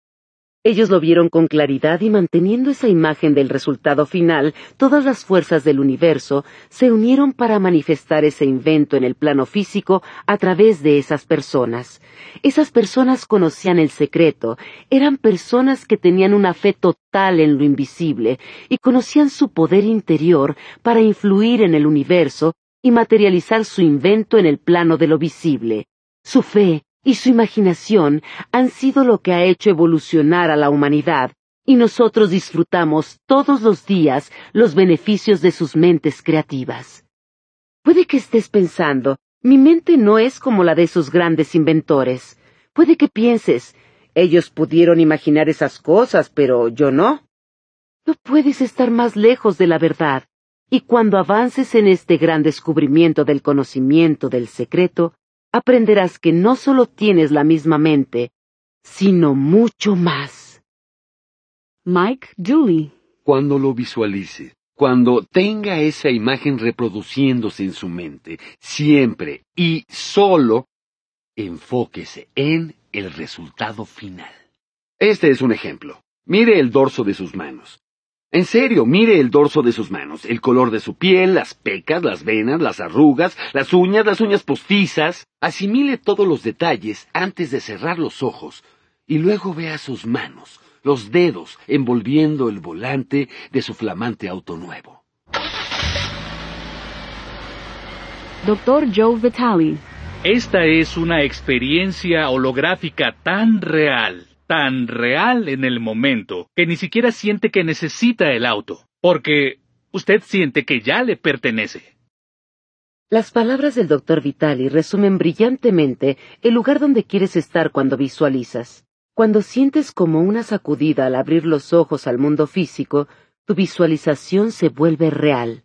Ellos lo vieron con claridad y manteniendo esa imagen del resultado final, todas las fuerzas del universo se unieron para manifestar ese invento en el plano físico a través de esas personas. Esas personas conocían el secreto, eran personas que tenían una fe total en lo invisible y conocían su poder interior para influir en el universo y materializar su invento en el plano de lo visible. Su fe, y su imaginación han sido lo que ha hecho evolucionar a la humanidad, y nosotros disfrutamos todos los días los beneficios de sus mentes creativas. Puede que estés pensando, mi mente no es como la de esos grandes inventores. Puede que pienses, ellos pudieron imaginar esas cosas, pero yo no. No puedes estar más lejos de la verdad, y cuando avances en este gran descubrimiento del conocimiento del secreto, aprenderás que no solo tienes la misma mente, sino mucho más.
Mike Julie.
Cuando lo visualice, cuando tenga esa imagen reproduciéndose en su mente, siempre y solo enfóquese en el resultado final. Este es un ejemplo. Mire el dorso de sus manos. En serio, mire el dorso de sus manos, el color de su piel, las pecas, las venas, las arrugas, las uñas, las uñas postizas. Asimile todos los detalles antes de cerrar los ojos y luego vea sus manos, los dedos envolviendo el volante de su flamante auto nuevo.
Doctor Joe Vitale.
Esta es una experiencia holográfica tan real tan real en el momento que ni siquiera siente que necesita el auto, porque usted siente que ya le pertenece.
Las palabras del doctor Vitali resumen brillantemente el lugar donde quieres estar cuando visualizas. Cuando sientes como una sacudida al abrir los ojos al mundo físico, tu visualización se vuelve real.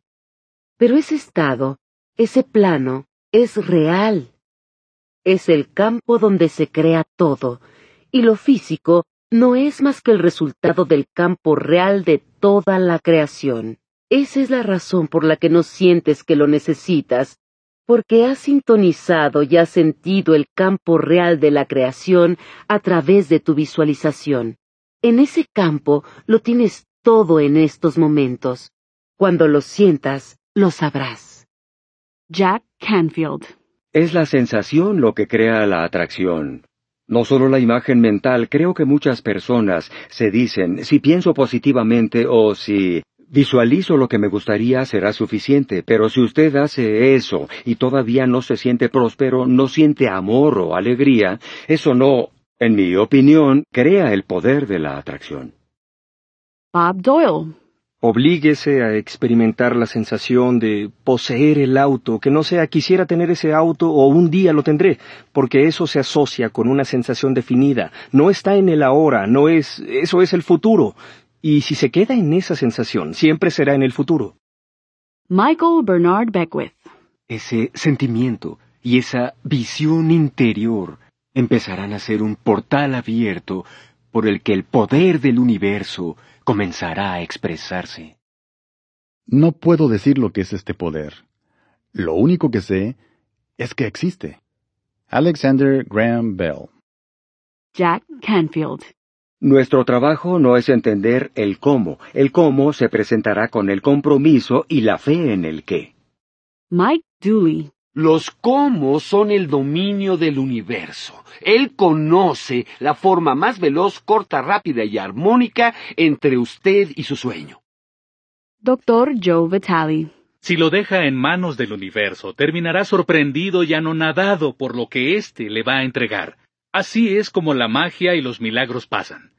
Pero ese estado, ese plano, es real. Es el campo donde se crea todo, y lo físico no es más que el resultado del campo real de toda la creación. Esa es la razón por la que no sientes que lo necesitas, porque has sintonizado y has sentido el campo real de la creación a través de tu visualización. En ese campo lo tienes todo en estos momentos. Cuando lo sientas, lo sabrás.
Jack Canfield.
Es la sensación lo que crea la atracción. No solo la imagen mental, creo que muchas personas se dicen, si pienso positivamente o si visualizo lo que me gustaría será suficiente, pero si usted hace eso y todavía no se siente próspero, no siente amor o alegría, eso no, en mi opinión, crea el poder de la atracción.
Bob Doyle.
Oblíguese a experimentar la sensación de poseer el auto, que no sea quisiera tener ese auto o un día lo tendré, porque eso se asocia con una sensación definida, no está en el ahora, no es, eso es el futuro, y si se queda en esa sensación, siempre será en el futuro.
Michael Bernard Beckwith.
Ese sentimiento y esa visión interior empezarán a ser un portal abierto por el que el poder del universo comenzará a expresarse.
No puedo decir lo que es este poder. Lo único que sé es que existe. Alexander Graham Bell.
Jack Canfield.
Nuestro trabajo no es entender el cómo. El cómo se presentará con el compromiso y la fe en el qué.
Mike Dooley.
Los cómo son el dominio del universo. Él conoce la forma más veloz, corta, rápida y armónica entre usted y su sueño.
Dr. Joe Vitale.
Si lo deja en manos del universo, terminará sorprendido y anonadado por lo que éste le va a entregar. Así es como la magia y los milagros pasan.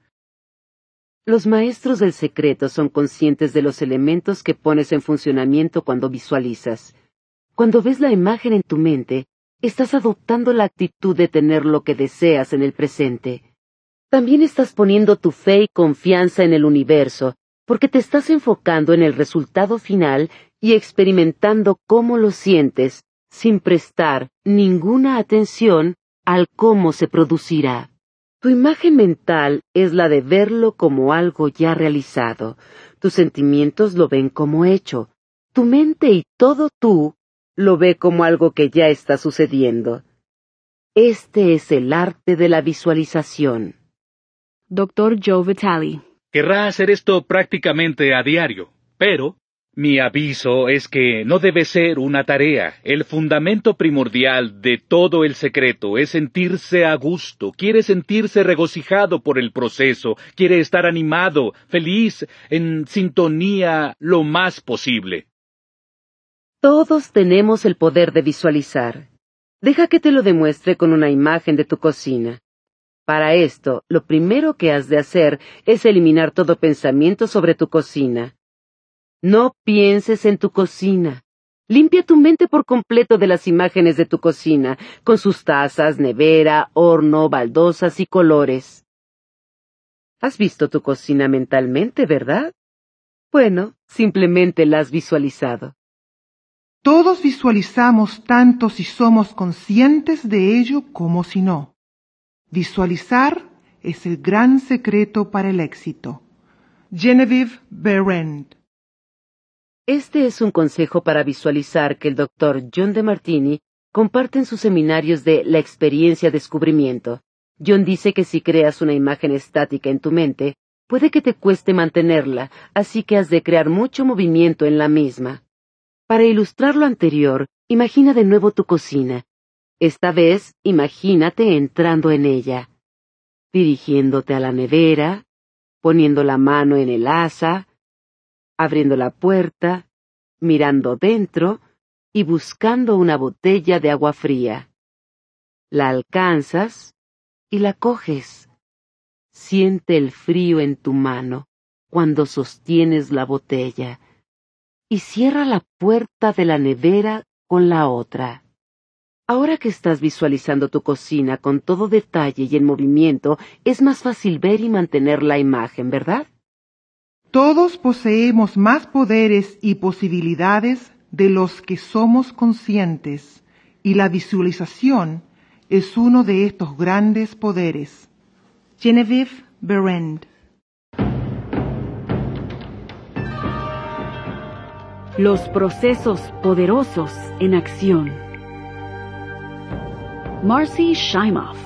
Los maestros del secreto son conscientes de los elementos que pones en funcionamiento cuando visualizas. Cuando ves la imagen en tu mente, estás adoptando la actitud de tener lo que deseas en el presente. También estás poniendo tu fe y confianza en el universo, porque te estás enfocando en el resultado final y experimentando cómo lo sientes, sin prestar ninguna atención al cómo se producirá. Tu imagen mental es la de verlo como algo ya realizado. Tus sentimientos lo ven como hecho. Tu mente y todo tú lo ve como algo que ya está sucediendo. Este es el arte de la visualización.
Dr. Joe Vitale.
Querrá hacer esto prácticamente a diario, pero mi aviso es que no debe ser una tarea. El fundamento primordial de todo el secreto es sentirse a gusto, quiere sentirse regocijado por el proceso, quiere estar animado, feliz, en sintonía lo más posible.
Todos tenemos el poder de visualizar. Deja que te lo demuestre con una imagen de tu cocina. Para esto, lo primero que has de hacer es eliminar todo pensamiento sobre tu cocina. No pienses en tu cocina. Limpia tu mente por completo de las imágenes de tu cocina, con sus tazas, nevera, horno, baldosas y colores. Has visto tu cocina mentalmente, ¿verdad? Bueno, simplemente la has visualizado.
Todos visualizamos tanto si somos conscientes de ello como si no. Visualizar es el gran secreto para el éxito. Genevieve Berend.
Este es un consejo para visualizar que el doctor John de Martini comparte en sus seminarios de la experiencia descubrimiento. John dice que si creas una imagen estática en tu mente, puede que te cueste mantenerla, así que has de crear mucho movimiento en la misma. Para ilustrar lo anterior, imagina de nuevo tu cocina. Esta vez, imagínate entrando en ella, dirigiéndote a la nevera, poniendo la mano en el asa, abriendo la puerta, mirando dentro y buscando una botella de agua fría. La alcanzas y la coges. Siente el frío en tu mano cuando sostienes la botella y cierra la puerta de la nevera con la otra. Ahora que estás visualizando tu cocina con todo detalle y en movimiento, es más fácil ver y mantener la imagen, ¿verdad?
Todos poseemos más poderes y posibilidades de los que somos conscientes, y la visualización es uno de estos grandes poderes. Genevieve Berend
Los procesos poderosos en acción. Marcy Shimoff.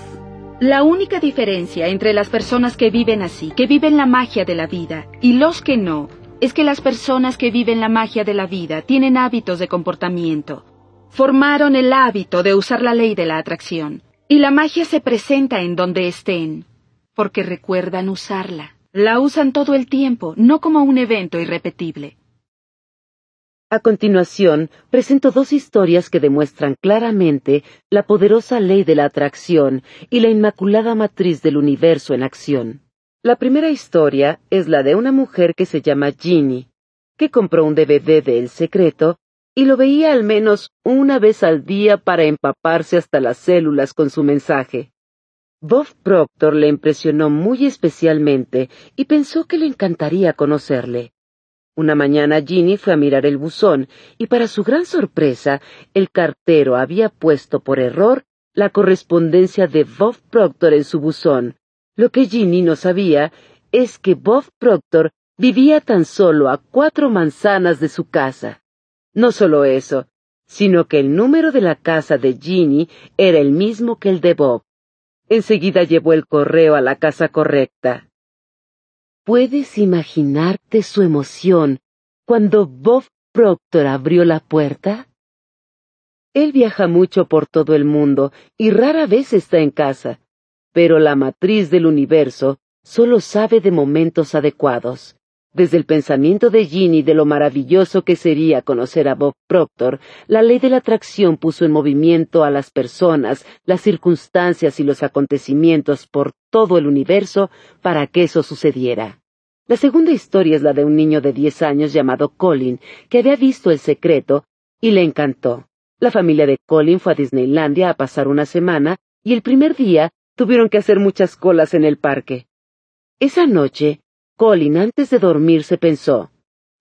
La única diferencia entre las personas que viven así, que viven la magia de la vida, y los que no, es que las personas que viven la magia de la vida tienen hábitos de comportamiento. formaron el hábito de usar la ley de la atracción. Y la magia se presenta en donde estén, porque recuerdan usarla. La usan todo el tiempo, no como un evento irrepetible.
A continuación, presento dos historias que demuestran claramente la poderosa ley de la atracción y la inmaculada matriz del universo en acción. La primera historia es la de una mujer que se llama Ginny, que compró un DVD de El Secreto y lo veía al menos una vez al día para empaparse hasta las células con su mensaje. Bob Proctor le impresionó muy especialmente y pensó que le encantaría conocerle. Una mañana Ginny fue a mirar el buzón y para su gran sorpresa el cartero había puesto por error la correspondencia de Bob Proctor en su buzón. Lo que Ginny no sabía es que Bob Proctor vivía tan solo a cuatro manzanas de su casa. No solo eso, sino que el número de la casa de Ginny era el mismo que el de Bob. Enseguida llevó el correo a la casa correcta. ¿Puedes imaginarte su emoción cuando Bob Proctor abrió la puerta? Él viaja mucho por todo el mundo y rara vez está en casa, pero la matriz del universo solo sabe de momentos adecuados. Desde el pensamiento de Ginny de lo maravilloso que sería conocer a Bob Proctor, la ley de la atracción puso en movimiento a las personas, las circunstancias y los acontecimientos por todo el universo para que eso sucediera. La segunda historia es la de un niño de diez años llamado Colin, que había visto el secreto y le encantó. La familia de Colin fue a Disneylandia a pasar una semana y el primer día tuvieron que hacer muchas colas en el parque. Esa noche, Colin antes de dormirse pensó,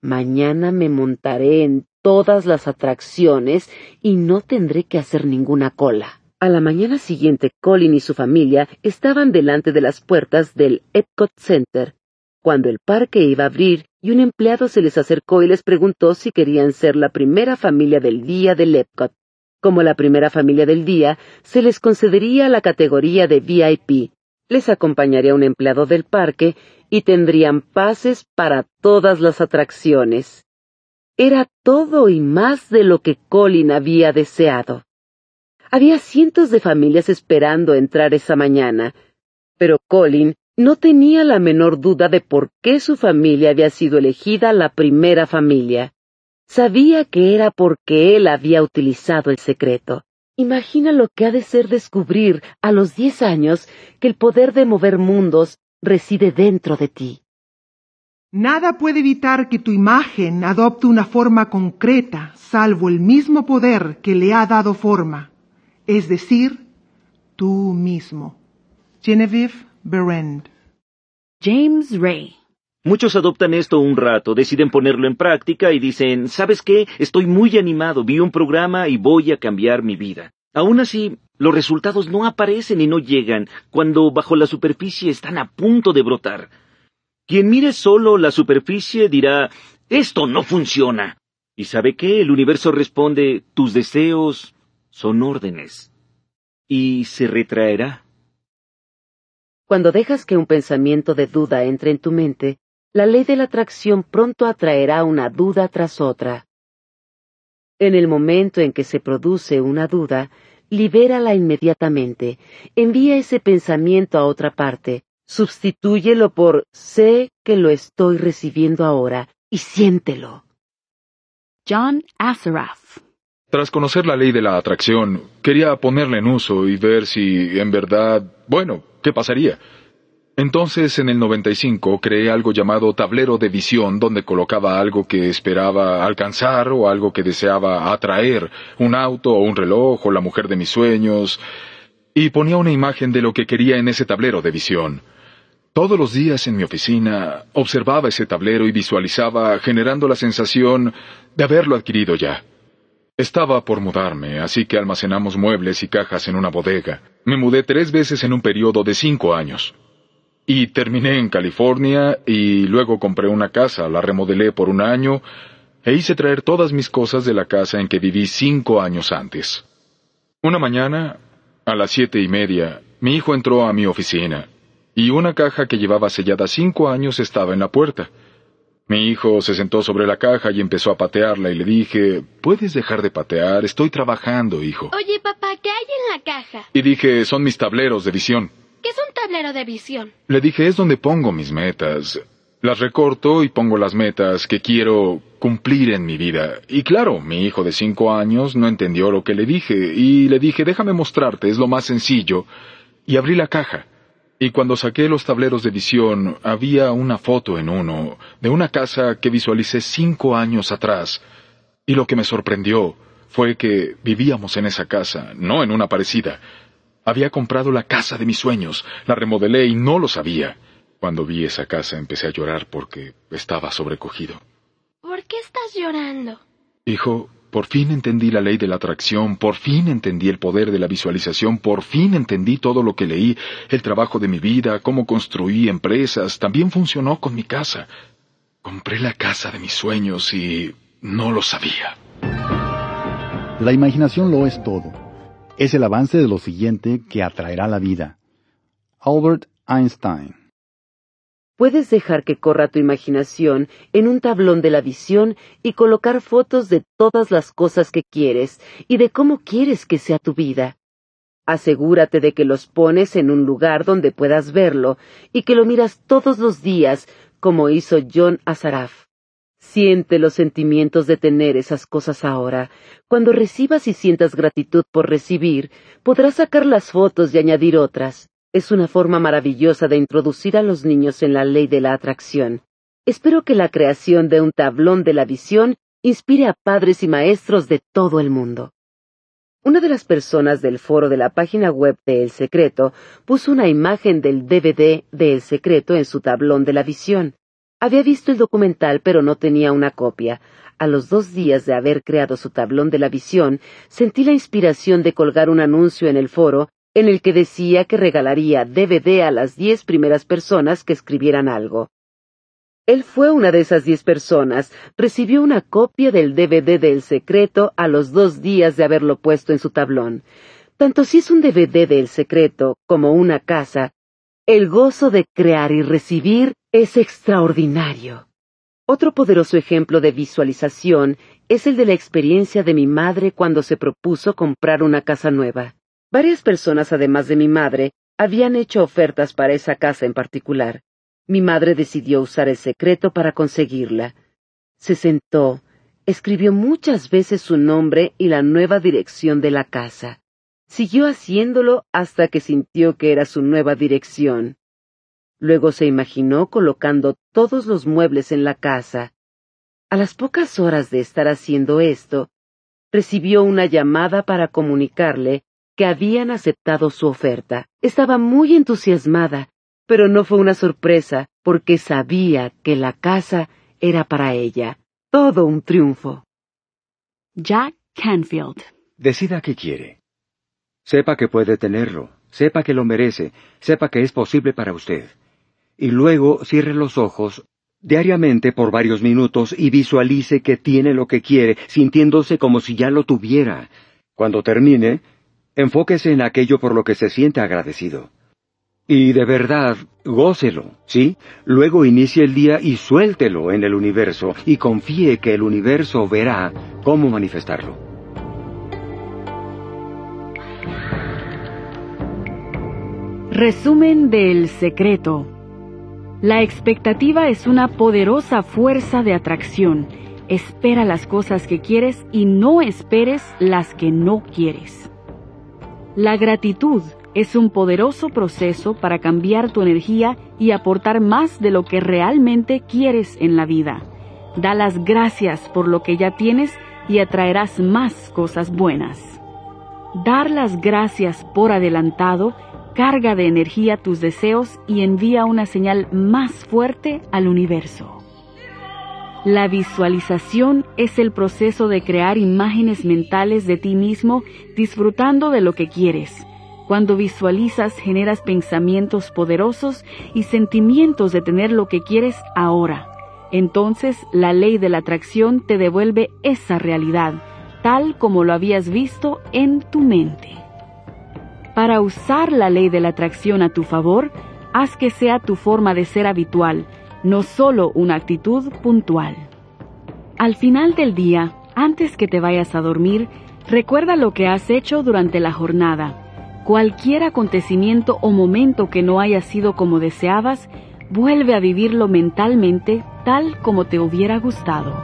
mañana me montaré en todas las atracciones y no tendré que hacer ninguna cola. A la mañana siguiente, Colin y su familia estaban delante de las puertas del Epcot Center, cuando el parque iba a abrir y un empleado se les acercó y les preguntó si querían ser la primera familia del día del Epcot. Como la primera familia del día, se les concedería la categoría de VIP. Les acompañaría un empleado del parque y tendrían pases para todas las atracciones. Era todo y más de lo que Colin había deseado. Había cientos de familias esperando entrar esa mañana, pero Colin no tenía la menor duda de por qué su familia había sido elegida la primera familia. Sabía que era porque él había utilizado el secreto. Imagina lo que ha de ser descubrir a los diez años que el poder de mover mundos reside dentro de ti.
Nada puede evitar que tu imagen adopte una forma concreta, salvo el mismo poder que le ha dado forma, es decir, tú mismo. Genevieve Berend.
James Ray.
Muchos adoptan esto un rato, deciden ponerlo en práctica y dicen, ¿sabes qué? Estoy muy animado, vi un programa y voy a cambiar mi vida. Aún así, los resultados no aparecen y no llegan cuando bajo la superficie están a punto de brotar. Quien mire solo la superficie dirá, esto no funciona. ¿Y sabe qué? El universo responde, tus deseos son órdenes. Y se retraerá.
Cuando dejas que un pensamiento de duda entre en tu mente, la ley de la atracción pronto atraerá una duda tras otra. En el momento en que se produce una duda, libérala inmediatamente, envía ese pensamiento a otra parte, sustitúyelo por sé que lo estoy recibiendo ahora y siéntelo.
John Asaraf.
Tras conocer la ley de la atracción, quería ponerla en uso y ver si, en verdad, bueno, ¿qué pasaría? Entonces, en el 95, creé algo llamado tablero de visión, donde colocaba algo que esperaba alcanzar o algo que deseaba atraer, un auto o un reloj o la mujer de mis sueños, y ponía una imagen de lo que quería en ese tablero de visión. Todos los días en mi oficina observaba ese tablero y visualizaba, generando la sensación de haberlo adquirido ya. Estaba por mudarme, así que almacenamos muebles y cajas en una bodega. Me mudé tres veces en un periodo de cinco años. Y terminé en California y luego compré una casa, la remodelé por un año e hice traer todas mis cosas de la casa en que viví cinco años antes. Una mañana, a las siete y media, mi hijo entró a mi oficina y una caja que llevaba sellada cinco años estaba en la puerta. Mi hijo se sentó sobre la caja y empezó a patearla y le dije, ¿puedes dejar de patear? Estoy trabajando, hijo.
Oye, papá, ¿qué hay en la caja?
Y dije, son mis tableros de visión.
¿Qué es un tablero de visión?
Le dije, es donde pongo mis metas. Las recorto y pongo las metas que quiero cumplir en mi vida. Y claro, mi hijo de cinco años no entendió lo que le dije, y le dije, déjame mostrarte, es lo más sencillo. Y abrí la caja. Y cuando saqué los tableros de visión, había una foto en uno, de una casa que visualicé cinco años atrás. Y lo que me sorprendió fue que vivíamos en esa casa, no en una parecida. Había comprado la casa de mis sueños, la remodelé y no lo sabía. Cuando vi esa casa empecé a llorar porque estaba sobrecogido.
¿Por qué estás llorando?
Hijo, por fin entendí la ley de la atracción, por fin entendí el poder de la visualización, por fin entendí todo lo que leí, el trabajo de mi vida, cómo construí empresas, también funcionó con mi casa. Compré la casa de mis sueños y no lo sabía.
La imaginación lo es todo. Es el avance de lo siguiente que atraerá la vida. Albert Einstein
Puedes dejar que corra tu imaginación en un tablón de la visión y colocar fotos de todas las cosas que quieres y de cómo quieres que sea tu vida. Asegúrate de que los pones en un lugar donde puedas verlo y que lo miras todos los días, como hizo John Azaraf. Siente los sentimientos de tener esas cosas ahora. Cuando recibas y sientas gratitud por recibir, podrás sacar las fotos y añadir otras. Es una forma maravillosa de introducir a los niños en la ley de la atracción. Espero que la creación de un tablón de la visión inspire a padres y maestros de todo el mundo. Una de las personas del foro de la página web de El Secreto puso una imagen del DVD de El Secreto en su tablón de la visión. Había visto el documental pero no tenía una copia. A los dos días de haber creado su tablón de la visión, sentí la inspiración de colgar un anuncio en el foro en el que decía que regalaría DVD a las diez primeras personas que escribieran algo. Él fue una de esas diez personas, recibió una copia del DVD del secreto a los dos días de haberlo puesto en su tablón. Tanto si es un DVD del secreto como una casa, el gozo de crear y recibir es extraordinario. Otro poderoso ejemplo de visualización es el de la experiencia de mi madre cuando se propuso comprar una casa nueva. Varias personas, además de mi madre, habían hecho ofertas para esa casa en particular. Mi madre decidió usar el secreto para conseguirla. Se sentó, escribió muchas veces su nombre y la nueva dirección de la casa. Siguió haciéndolo hasta que sintió que era su nueva dirección. Luego se imaginó colocando todos los muebles en la casa. A las pocas horas de estar haciendo esto, recibió una llamada para comunicarle que habían aceptado su oferta. Estaba muy entusiasmada, pero no fue una sorpresa, porque sabía que la casa era para ella. Todo un triunfo.
Jack Canfield.
Decida qué quiere. Sepa que puede tenerlo, sepa que lo merece, sepa que es posible para usted. Y luego cierre los ojos diariamente por varios minutos y visualice que tiene lo que quiere, sintiéndose como si ya lo tuviera. Cuando termine, Enfóquese en aquello por lo que se siente agradecido. Y de verdad, gócelo, ¿sí? Luego inicie el día y suéltelo en el universo y confíe que el universo verá cómo manifestarlo.
Resumen del secreto. La expectativa es una poderosa fuerza de atracción. Espera las cosas que quieres y no esperes las que no quieres. La gratitud es un poderoso proceso para cambiar tu energía y aportar más de lo que realmente quieres en la vida. Da las gracias por lo que ya tienes y atraerás más cosas buenas. Dar las gracias por adelantado carga de energía tus deseos y envía una señal más fuerte al universo. La visualización es el proceso de crear imágenes mentales de ti mismo disfrutando de lo que quieres. Cuando visualizas generas pensamientos poderosos y sentimientos de tener lo que quieres ahora. Entonces la ley de la atracción te devuelve esa realidad, tal como lo habías visto en tu mente. Para usar la ley de la atracción a tu favor, haz que sea tu forma de ser habitual no solo una actitud puntual. Al final del día, antes que te vayas a dormir, recuerda lo que has hecho durante la jornada. Cualquier acontecimiento o momento que no haya sido como deseabas, vuelve a vivirlo mentalmente tal como te hubiera gustado.